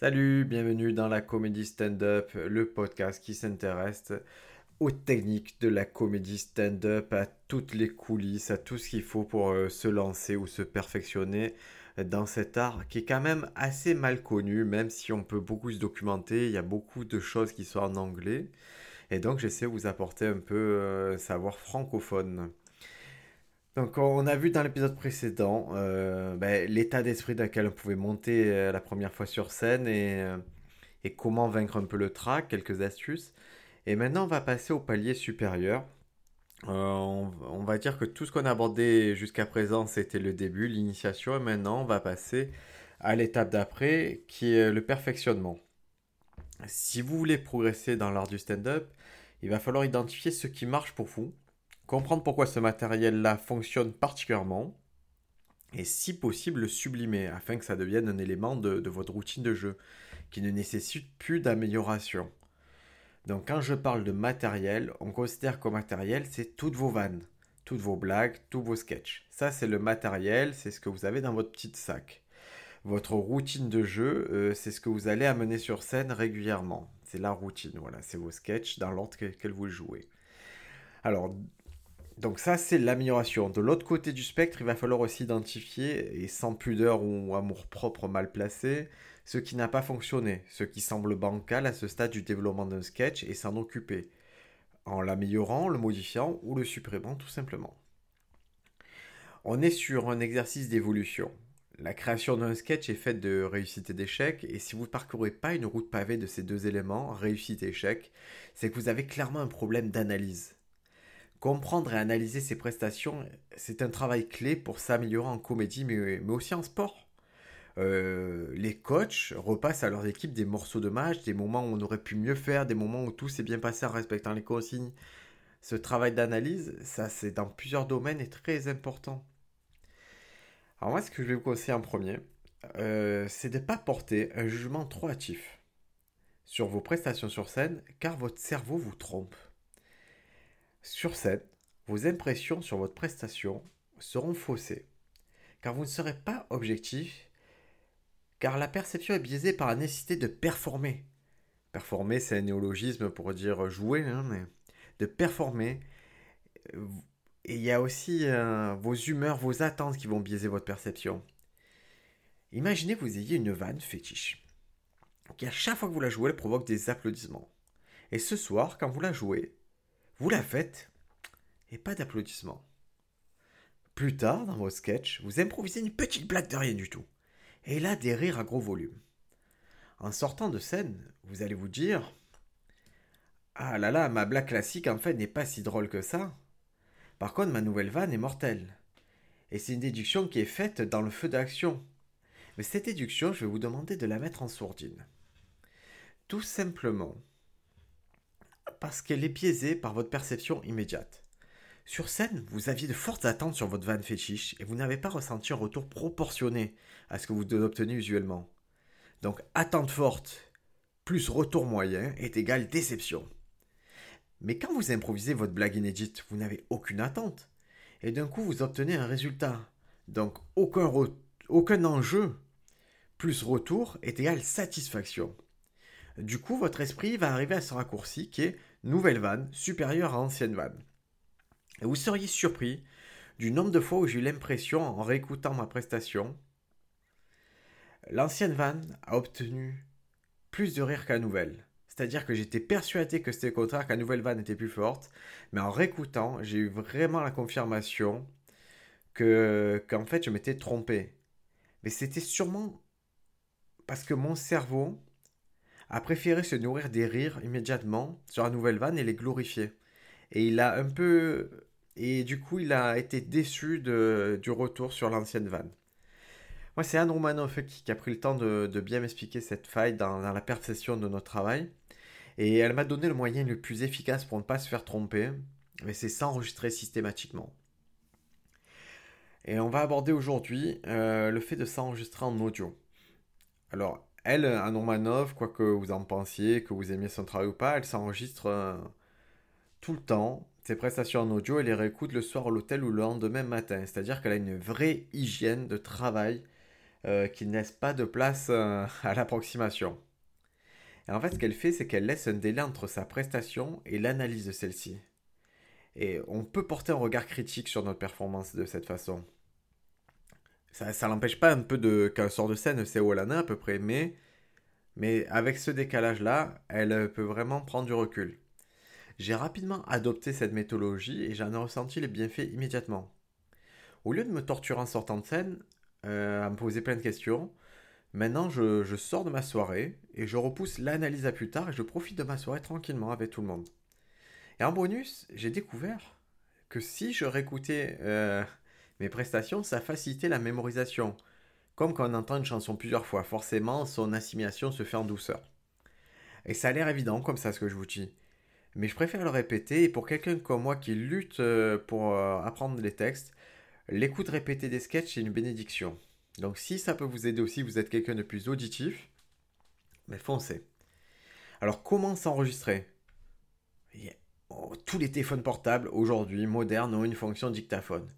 Salut, bienvenue dans la comédie stand-up, le podcast qui s'intéresse aux techniques de la comédie stand-up, à toutes les coulisses, à tout ce qu'il faut pour euh, se lancer ou se perfectionner dans cet art qui est quand même assez mal connu, même si on peut beaucoup se documenter, il y a beaucoup de choses qui sont en anglais. Et donc j'essaie de vous apporter un peu euh, savoir francophone. Donc on a vu dans l'épisode précédent euh, ben, l'état d'esprit dans lequel on pouvait monter euh, la première fois sur scène et, euh, et, comment vaincre un peu le trac, quelques astuces. Et maintenant on va passer au palier supérieur. On, on, va dire que tout ce qu'on a abordé jusqu'à présent c'était le début, l'initiation, et maintenant on va passer à l'étape d'après qui est le perfectionnement. Si vous voulez progresser dans l'art du stand-up, il va falloir identifier ce qui marche pour vous, comprendre pourquoi ce matériel-là fonctionne particulièrement, et si possible le sublimer afin que ça devienne un élément de, votre routine de jeu qui ne nécessite plus d'amélioration. Donc quand je parle de matériel, on considère comme matériel c'est toutes vos vannes, toutes vos blagues, tous vos sketchs. Ça c'est le matériel, c'est ce que vous avez dans votre petit sac. Votre routine de jeu, euh, c'est ce que vous allez amener sur scène régulièrement. C'est la routine, voilà, c'est vos sketchs dans l'ordre que vous jouez. Alors, donc ça, c'est l'amélioration. De l'autre côté du spectre, il va falloir aussi identifier, et sans pudeur ou amour-propre mal placé, ce qui n'a pas fonctionné, ce qui semble bancal à ce stade du développement d'un sketch et s'en occuper, en l'améliorant, le modifiant ou le supprimant tout simplement. On est sur un exercice d'évolution. La création d'un sketch est faite de réussite et d'échec, et si vous ne parcourez pas une route pavée de ces deux éléments, réussite et échec, c'est que vous avez clairement un problème d'analyse. Comprendre et analyser ses prestations, c'est un travail clé pour s'améliorer en comédie, mais, aussi en sport. Euh, les coachs repassent à leurs équipes des morceaux de match, des moments où on aurait pu mieux faire, des moments où tout s'est bien passé en respectant les consignes. Ce travail d'analyse, ça c'est dans plusieurs domaines et très important. Alors moi, ce que je vais vous conseiller en premier, euh, c'est de ne pas porter un jugement trop hâtif sur vos prestations sur scène, car votre cerveau vous trompe. Sur scène, vos impressions sur votre prestation seront faussées, car vous ne serez pas objectif, car la perception est biaisée par la nécessité de performer. Performer, c'est un néologisme pour dire jouer, hein, mais de performer. Et il y a aussi euh, vos humeurs, vos attentes qui vont biaiser votre perception. Imaginez que vous ayez une vanne fétiche, qui à chaque fois que vous la jouez, elle provoque des applaudissements. Et ce soir, quand vous la jouez, vous la faites et pas d'applaudissements. Plus tard, dans vos sketchs, vous improvisez une petite blague de rien du tout. Et là, des rires à gros volume. En sortant de scène, vous allez vous dire Ah là là, ma blague classique en fait n'est pas si drôle que ça. Par contre, ma nouvelle vanne est mortelle. Et c'est une déduction qui est faite dans le feu d'action. Mais cette déduction, je vais vous demander de la mettre en sourdine. Tout simplement parce qu'elle est biaisée par votre perception immédiate. Sur scène, vous aviez de fortes attentes sur votre vanne fétiche et vous n'avez pas ressenti un retour proportionné à ce que vous obtenez usuellement. Donc attente forte plus retour moyen est égal déception. Mais quand vous improvisez votre blague inédite, vous n'avez aucune attente. Et d'un coup, vous obtenez un résultat. Donc aucun, aucun enjeu plus retour est égal satisfaction. Du coup, votre esprit va arriver à ce raccourci qui est nouvelle vanne supérieure à ancienne vanne. Et vous seriez surpris du nombre de fois où j'ai eu l'impression, en réécoutant ma prestation, l'ancienne vanne a obtenu plus de rire la nouvelle. C'est-à-dire que j'étais persuadé que c'était le contraire, que la nouvelle vanne était plus forte, mais en réécoutant, j'ai eu vraiment la confirmation que qu'en fait je m'étais trompé. Mais c'était sûrement parce que mon cerveau a préféré se nourrir des rires immédiatement sur la nouvelle vanne et les glorifier. Et il a un peu. Et du coup, il a été déçu de, du retour sur l'ancienne vanne. Moi, c'est Anne Romanoff qui, a pris le temps de, bien m'expliquer cette faille dans, dans, la perception de notre travail. Et elle m'a donné le moyen le plus efficace pour ne pas se faire tromper, mais c'est s'enregistrer systématiquement. Et on va aborder aujourd'hui euh, le fait de s'enregistrer en audio. Alors, elle, Anne Romanoff, quoi que vous en pensiez, que vous aimiez son travail ou pas, elle s'enregistre euh, tout le temps. Ses prestations en audio, elle les réécoute le soir à l'hôtel ou le lendemain matin. C'est-à-dire qu'elle a une vraie hygiène de travail euh, qui ne laisse pas de place euh, à l'approximation. Et en fait, ce qu'elle fait, c'est qu'elle laisse un délai entre sa prestation et l'analyse de celle-ci. Et on peut porter un regard critique sur notre performance de cette façon. Ça, ça l'empêche pas un peu de qu'un sort de scène, c'est Olana à peu près, mais, mais avec ce décalage-là, elle peut vraiment prendre du recul. J'ai rapidement adopté cette méthodologie et j'en ai ressenti les bienfaits immédiatement. Au lieu de me torturer en sortant de scène, euh, à me poser plein de questions, maintenant je, je sors de ma soirée et je repousse l'analyse à plus tard et je profite de ma soirée tranquillement avec tout le monde. Et en bonus, j'ai découvert que si je réécoutais euh, mes prestations, ça facilitait la mémorisation. Comme quand on entend une chanson plusieurs fois, forcément son assimilation se fait en douceur. Et ça a l'air évident comme ça ce que je vous dis mais je préfère le répéter. Et pour quelqu'un comme moi qui lutte euh, pour euh, apprendre les textes, l'écoute répétée des sketchs, c'est une bénédiction. Donc si ça peut vous aider aussi, vous êtes quelqu'un de plus auditif, mais foncez. Alors comment s'enregistrer? Oh, Tous les téléphones portables aujourd'hui modernes ont une fonction dictaphone.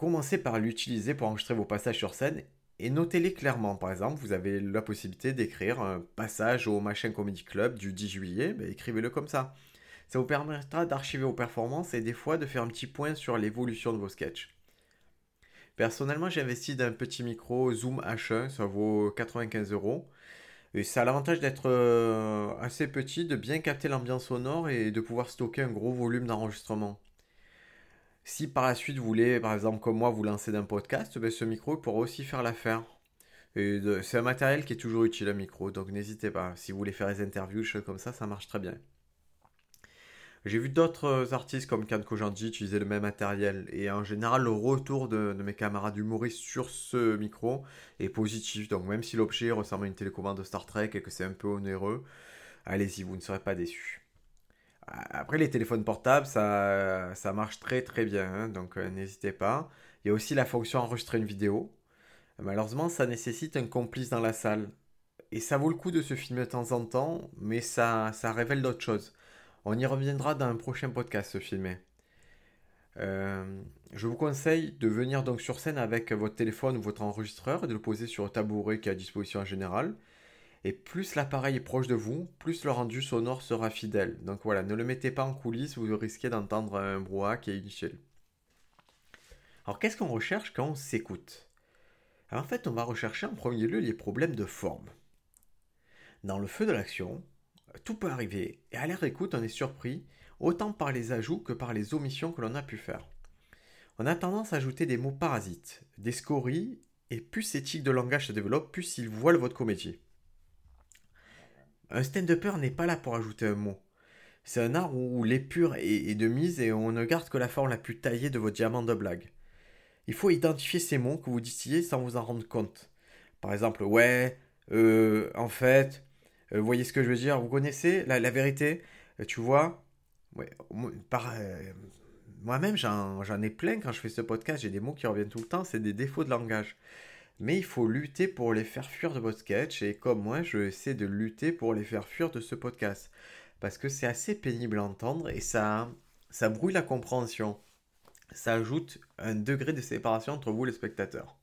Commencez par l'utiliser pour enregistrer vos passages sur scène et notez-les clairement. Par exemple, vous avez la possibilité d'écrire un passage au Machin Comedy Club du 10 juillet, ben, écrivez-le comme ça. Ça vous permettra d'archiver vos performances et des fois de faire un petit point sur l'évolution de vos sketchs. Personnellement, j'ai investi d'un petit micro Zoom H1, ça vaut 95 euros. Et ça a l'avantage d'être euh, assez petit, de bien capter l'ambiance sonore et de pouvoir stocker un gros volume d'enregistrement. Si par la suite vous voulez, par exemple comme moi, vous lancer d'un podcast, ben, ce micro pourra aussi faire l'affaire. C'est un matériel qui est toujours utile, un micro, donc n'hésitez pas. Si vous voulez faire des interviews, choses comme ça, ça marche très bien. J'ai vu d'autres artistes comme Kan Kojanji utiliser le même matériel. Et en général, le retour de, de mes camarades humoristes sur ce micro est positif. Donc même si l'objet ressemble à une télécommande de Star Trek et que c'est un peu onéreux, allez-y, vous ne serez pas déçus. Après, les téléphones portables, ça, marche très très bien, hein, donc euh, n'hésitez pas. Il y a aussi la fonction enregistrer une vidéo. Malheureusement, ça nécessite un complice dans la salle. Et ça vaut le coup de se filmer de temps en temps, mais ça, ça révèle d'autres choses. On y reviendra dans un prochain podcast, se filmer. Euh, je vous conseille de venir donc sur scène avec votre téléphone ou votre enregistreur et de le poser sur le tabouret qui est à disposition en général. Et plus l'appareil est proche de vous, plus le rendu sonore sera fidèle. Donc voilà, ne le mettez pas en coulisses, vous risquez d'entendre un brouhaha qui est inutile. Alors qu'est-ce qu'on recherche quand on s'écoute? En fait, on va rechercher en premier lieu les problèmes de forme. Dans le feu de l'action, tout peut arriver, et à l'air écoute, on est surpris, autant par les ajouts que par les omissions que l'on a pu faire. On a tendance à ajouter des mots parasites, des scories, et plus tics de langage se développent, plus ils voilent votre comédie. Un stand-upper n'est pas là pour ajouter un mot. C'est un art où l'épure est, de mise et on ne garde que la forme la plus taillée de vos diamants de blague. Il faut identifier ces mots que vous distillez sans vous en rendre compte. Par exemple, ouais, euh, en fait, euh, voyez ce que je veux dire Vous connaissez la, vérité euh, Tu vois? Ouais, par, Moi-même, j'en ai plein quand je fais ce podcast. J'ai des mots qui reviennent tout le temps. C'est des défauts de langage mais il faut lutter pour les faire fuir de votre sketch et comme moi je essaie de lutter pour les faire fuir de ce podcast. Parce que c'est assez pénible à entendre et ça ça brouille la compréhension. Ça ajoute un degré de séparation entre vous et le spectateur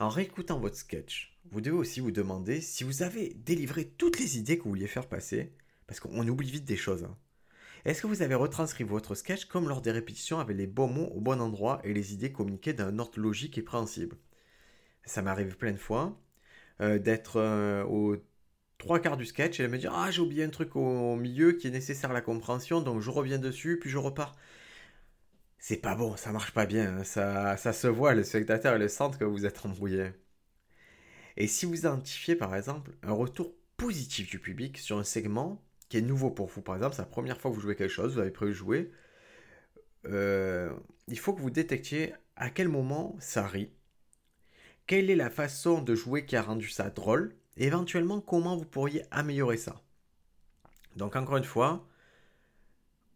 en réécoutant votre sketch vous devez aussi vous demander si vous avez délivré toutes les idées que vous vouliez faire passer parce qu'on oublie vite des choses hein. Est-ce que vous avez retranscrit votre sketch comme lors des répétitions avec les bons mots au bon endroit et les idées communiquées d'un ordre logique et préhensible? Ça m'arrive plein de fois, euh, d'être euh, aux trois quarts du sketch et de me dire Ah, j'ai oublié un truc au, milieu qui est nécessaire à la compréhension, donc je reviens dessus, puis je repars. C'est pas bon, ça marche pas bien, hein. ça, ça se voit, le spectateur le sent que vous êtes embrouillé. Et si vous identifiez par exemple un retour positif du public sur un segment qui est nouveau pour vous, par exemple, c'est la première fois que vous jouez quelque chose, vous avez prévu jouer, euh, il faut que vous détectiez à quel moment ça rit, quelle est la façon de jouer qui a rendu ça drôle? Et éventuellement comment vous pourriez améliorer ça? Donc encore une fois,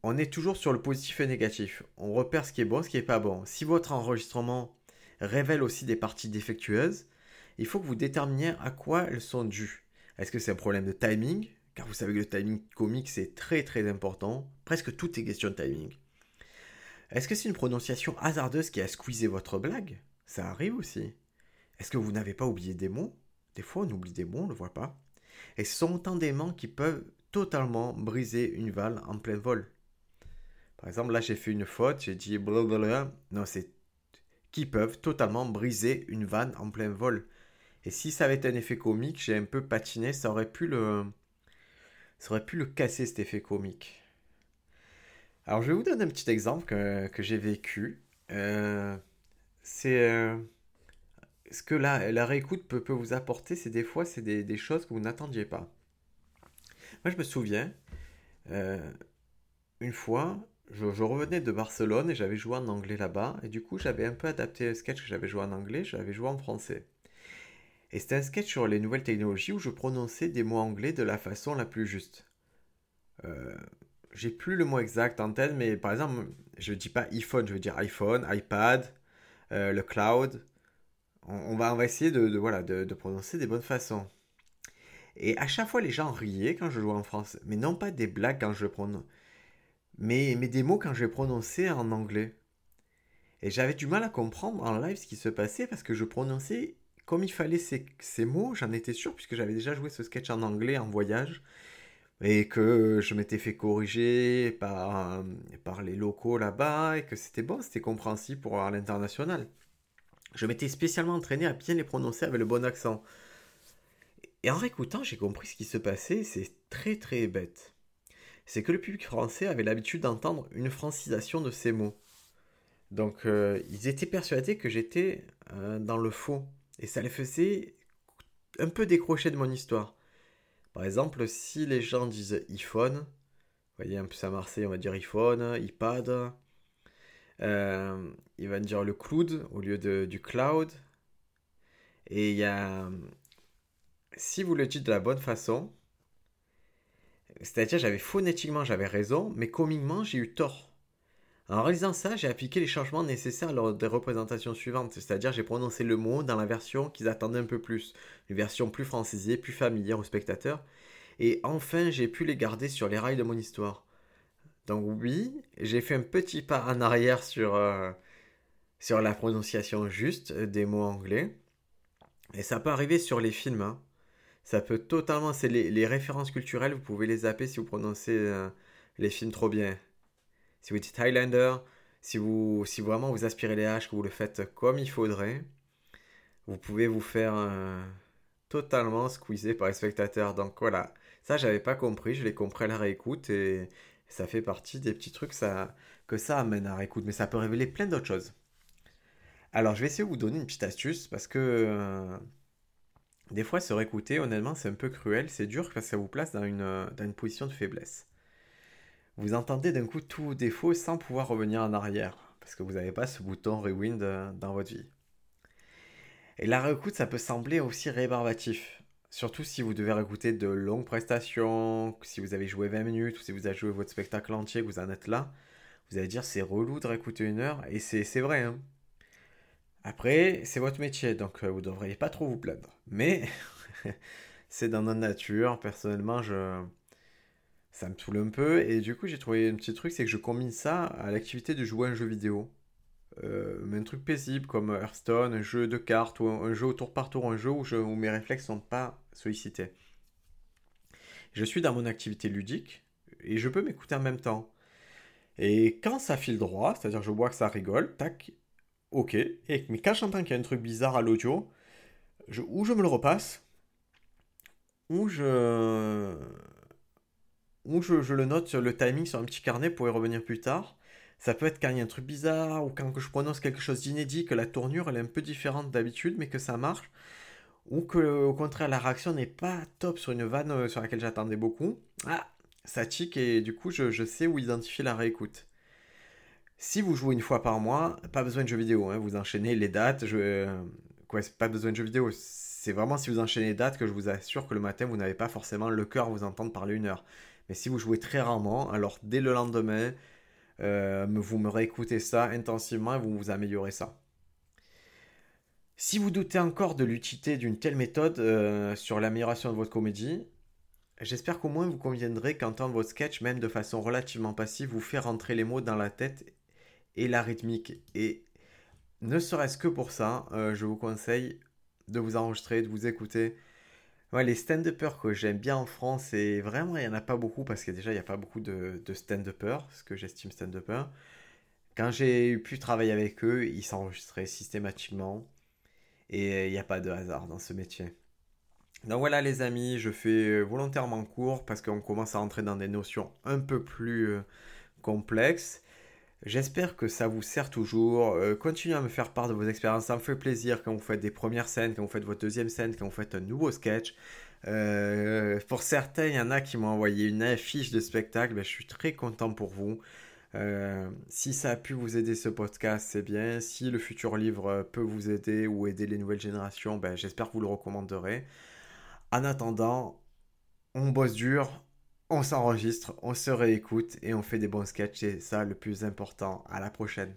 on est toujours sur le positif et négatif. On repère ce qui est bon, ce qui n'est pas bon. Si votre enregistrement révèle aussi des parties défectueuses, il faut que vous déterminiez à quoi elles sont dues. Est-ce que c'est un problème de timing? Car vous savez que le timing comique c'est très très important. Presque tout est question de timing. Est-ce que c'est une prononciation hasardeuse qui a squeezé votre blague? Ça arrive aussi. Est-ce que vous n'avez pas oublié des mots? Des fois, on oublie des mots, on ne le voit pas. Et ce sont autant d'éléments qui peuvent totalement briser une vanne en plein vol. Par exemple, là, j'ai fait une faute, j'ai dit blablabla. Non, c'est qui peuvent totalement briser une vanne en plein vol. Et si ça avait été un effet comique, j'ai un peu patiné, ça aurait pu le, ça aurait pu le casser cet effet comique. Alors, je vais vous donner un petit exemple que, j'ai vécu. Euh, c'est euh, ce que la, réécoute peut, peut vous apporter, c'est des fois, c'est des, choses que vous n'attendiez pas. Moi, je me souviens, euh, une fois, je, revenais de Barcelone et j'avais joué en anglais là-bas. Et du coup, j'avais un peu adapté le sketch que j'avais joué en anglais, j'avais joué en français. Et c'était un sketch sur les nouvelles technologies où je prononçais des mots anglais de la façon la plus juste. Euh, j'ai plus le mot exact en tête, mais par exemple, je ne dis pas iPhone, je veux dire iPhone, iPad, euh, le cloud. On, va, essayer de, voilà, de, prononcer des bonnes façons. Et à chaque fois, les gens riaient quand je jouais en français, mais non pas des blagues quand je prononce, mais, mais des mots quand je prononçais en anglais. Et j'avais du mal à comprendre en live ce qui se passait parce que je prononçais comme il fallait ces, mots, j'en étais sûr, puisque j'avais déjà joué ce sketch en anglais en voyage, et que je m'étais fait corriger par, par les locaux là-bas, et que c'était bon, c'était compréhensible pour l'international. Je m'étais spécialement entraîné à bien les prononcer avec le bon accent. Et en réécoutant, j'ai compris ce qui se passait, c'est très très bête. C'est que le public français avait l'habitude d'entendre une francisation de ces mots. Donc euh, ils étaient persuadés que j'étais euh, dans le faux. Et ça les faisait un peu décrocher de mon histoire. Par exemple, si les gens disent iPhone, vous voyez, un peu à Marseille, on va dire iPhone, iPad, euh, ils vont dire le cloud au lieu de, du cloud. Et il y a. Si vous le dites de la bonne façon, c'est-à-dire j'avais phonétiquement j'avais raison, mais comiquement j'ai eu tort. En réalisant ça, j'ai appliqué les changements nécessaires lors des représentations suivantes, c'est-à-dire j'ai prononcé le mot dans la version qu'ils attendaient un peu plus, une version plus francisée, plus familière aux spectateurs, et enfin j'ai pu les garder sur les rails de mon histoire. Donc oui, j'ai fait un petit pas en arrière sur, euh, sur la prononciation juste des mots anglais, et ça peut arriver sur les films. Hein. Ça peut totalement, c'est les, références culturelles, vous pouvez les zapper si vous prononcez euh, les films trop bien si vous êtes Highlander, si, vous, si vraiment vous aspirez les haches, que vous le faites comme il faudrait, vous pouvez vous faire euh, totalement squeezer par les spectateurs. Donc voilà, ça j'avais pas compris, je l'ai compris à la réécoute et ça fait partie des petits trucs que ça amène à réécoute, mais ça peut révéler plein d'autres choses. Alors je vais essayer de vous donner une petite astuce parce que euh, des fois se réécouter, honnêtement, c'est un peu cruel, c'est dur parce que ça vous place dans une, dans une position de faiblesse vous entendez d'un coup tout défaut sans pouvoir revenir en arrière, parce que vous n'avez pas ce bouton rewind euh, dans votre vie. Et la réécoute, ça peut sembler aussi rébarbatif, surtout si vous devez réécouter de longues prestations, si vous avez joué 20 minutes, ou si vous avez joué votre spectacle entier, que vous en êtes là, vous allez dire c'est relou de réécouter une heure, et c'est vrai. Hein. Après, c'est votre métier, donc euh, vous ne devriez pas trop vous plaindre. Mais c'est dans notre nature, personnellement, ça me saoule un peu. Et du coup, j'ai trouvé un petit truc, c'est que je combine ça à l'activité de jouer à un jeu vidéo. Euh, mais un truc paisible comme Hearthstone, un jeu de cartes ou un, jeu au tour par tour, un jeu où, je, où mes réflexes sont pas sollicités. Je suis dans mon activité ludique et je peux m'écouter en même temps. Et quand ça file droit, c'est-à-dire je vois que ça rigole, tac, ok. Et, mais quand j'entends qu'il y a un truc bizarre à l'audio, ou je me le repasse, ou je le note sur le timing sur un petit carnet pour y revenir plus tard. Ça peut être quand il y a un truc bizarre ou quand je prononce quelque chose d'inédit, que la tournure est un peu différente d'habitude mais que ça marche. Ou que au contraire la réaction n'est pas top sur une vanne euh, sur laquelle j'attendais beaucoup. Ah, ça tique et du coup je, sais où identifier la réécoute. Si vous jouez une fois par mois, pas besoin de jeux vidéo, hein. vous enchaînez les dates. Je, euh, quoi, pas besoin de jeux vidéo. C'est vraiment si vous enchaînez les dates que je vous assure que le matin vous n'avez pas forcément le cœur à vous entendre parler une heure. Mais si vous jouez très rarement, alors dès le lendemain, euh, vous me réécoutez ça intensivement et vous vous améliorez ça. Si vous doutez encore de l'utilité d'une telle méthode euh, sur l'amélioration de votre comédie, j'espère qu'au moins vous conviendrez qu'entendre votre sketch, même de façon relativement passive, vous fait rentrer les mots dans la tête et la rythmique. Et ne serait-ce que pour ça, euh, je vous conseille de vous enregistrer, de vous écouter. Ouais, les stand-uppers que j'aime bien en France, et vraiment, il n'y en a pas beaucoup parce que déjà, il n'y a pas beaucoup de, de stand-uppers, ce que j'estime stand-uppers. Quand j'ai pu travailler avec eux, ils s'enregistraient systématiquement. Et il n'y a pas de hasard dans ce métier. Donc voilà les amis, je fais volontairement court parce qu'on commence à entrer dans des notions un peu plus euh, complexes. J'espère que ça vous sert toujours. Euh, continuez à me faire part de vos expériences. Ça me fait plaisir quand vous faites des premières scènes, quand vous faites votre deuxième scène, quand vous faites un nouveau sketch. Euh, pour certains, il y en a qui m'ont envoyé une affiche de spectacle. Ben, je suis très content pour vous. Euh, si ça a pu vous aider ce podcast, c'est bien. Si le futur livre peut vous aider ou aider les nouvelles générations, ben, j'espère que vous le recommanderez. En attendant, on bosse dur, on s'enregistre, on se réécoute et on fait des bons sketchs. C'est ça le plus important. À la prochaine.